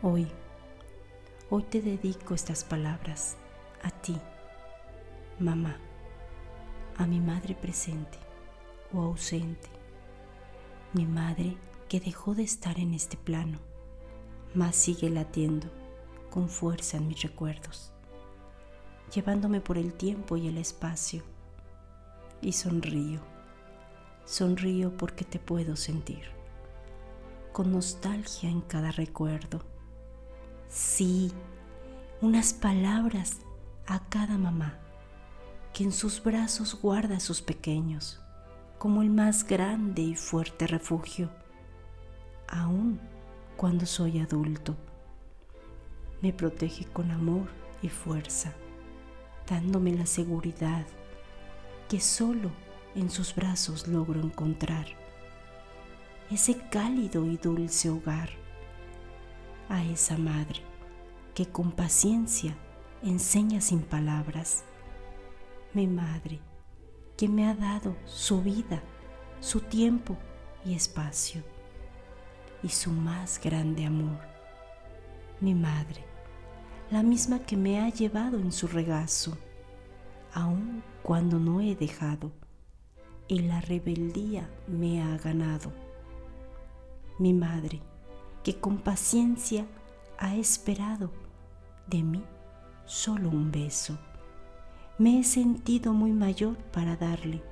Hoy, hoy te dedico estas palabras a ti, mamá, a mi madre presente o ausente, mi madre que dejó de estar en este plano, mas sigue latiendo con fuerza en mis recuerdos, llevándome por el tiempo y el espacio, y sonrío, sonrío porque te puedo sentir, con nostalgia en cada recuerdo Sí, unas palabras a cada mamá que en sus brazos guarda a sus pequeños como el más grande y fuerte refugio, aun cuando soy adulto. Me protege con amor y fuerza, dándome la seguridad que solo en sus brazos logro encontrar ese cálido y dulce hogar a esa madre que con paciencia enseña sin palabras. Mi madre que me ha dado su vida, su tiempo y espacio y su más grande amor. Mi madre, la misma que me ha llevado en su regazo, aun cuando no he dejado y la rebeldía me ha ganado. Mi madre, que con paciencia ha esperado de mí solo un beso. Me he sentido muy mayor para darle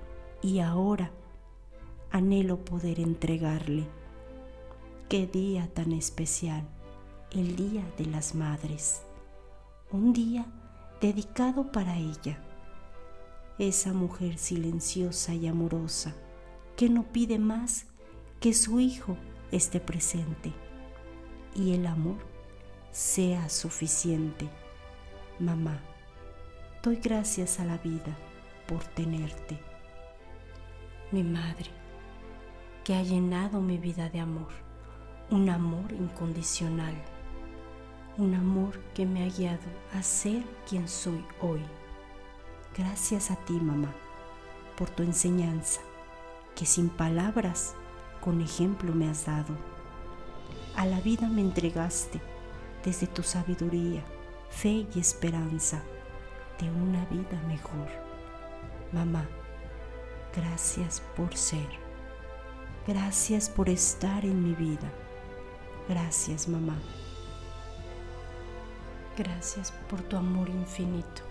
y ahora anhelo poder entregarle. Qué día tan especial, el Día de las Madres. Un día dedicado para ella, esa mujer silenciosa y amorosa que no pide más que su hijo esté presente y el amor sea suficiente. Mamá, doy gracias a la vida por tenerte. Mi madre, que ha llenado mi vida de amor, un amor incondicional, un amor que me ha guiado a ser quien soy hoy. Gracias a ti, mamá, por tu enseñanza, que sin palabras, con ejemplo me has dado a la vida me entregaste desde tu sabiduría, fe y esperanza de una vida mejor. Mamá, gracias por ser. Gracias por estar en mi vida. Gracias, mamá. Gracias por tu amor infinito.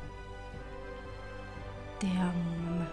Te amo, mamá.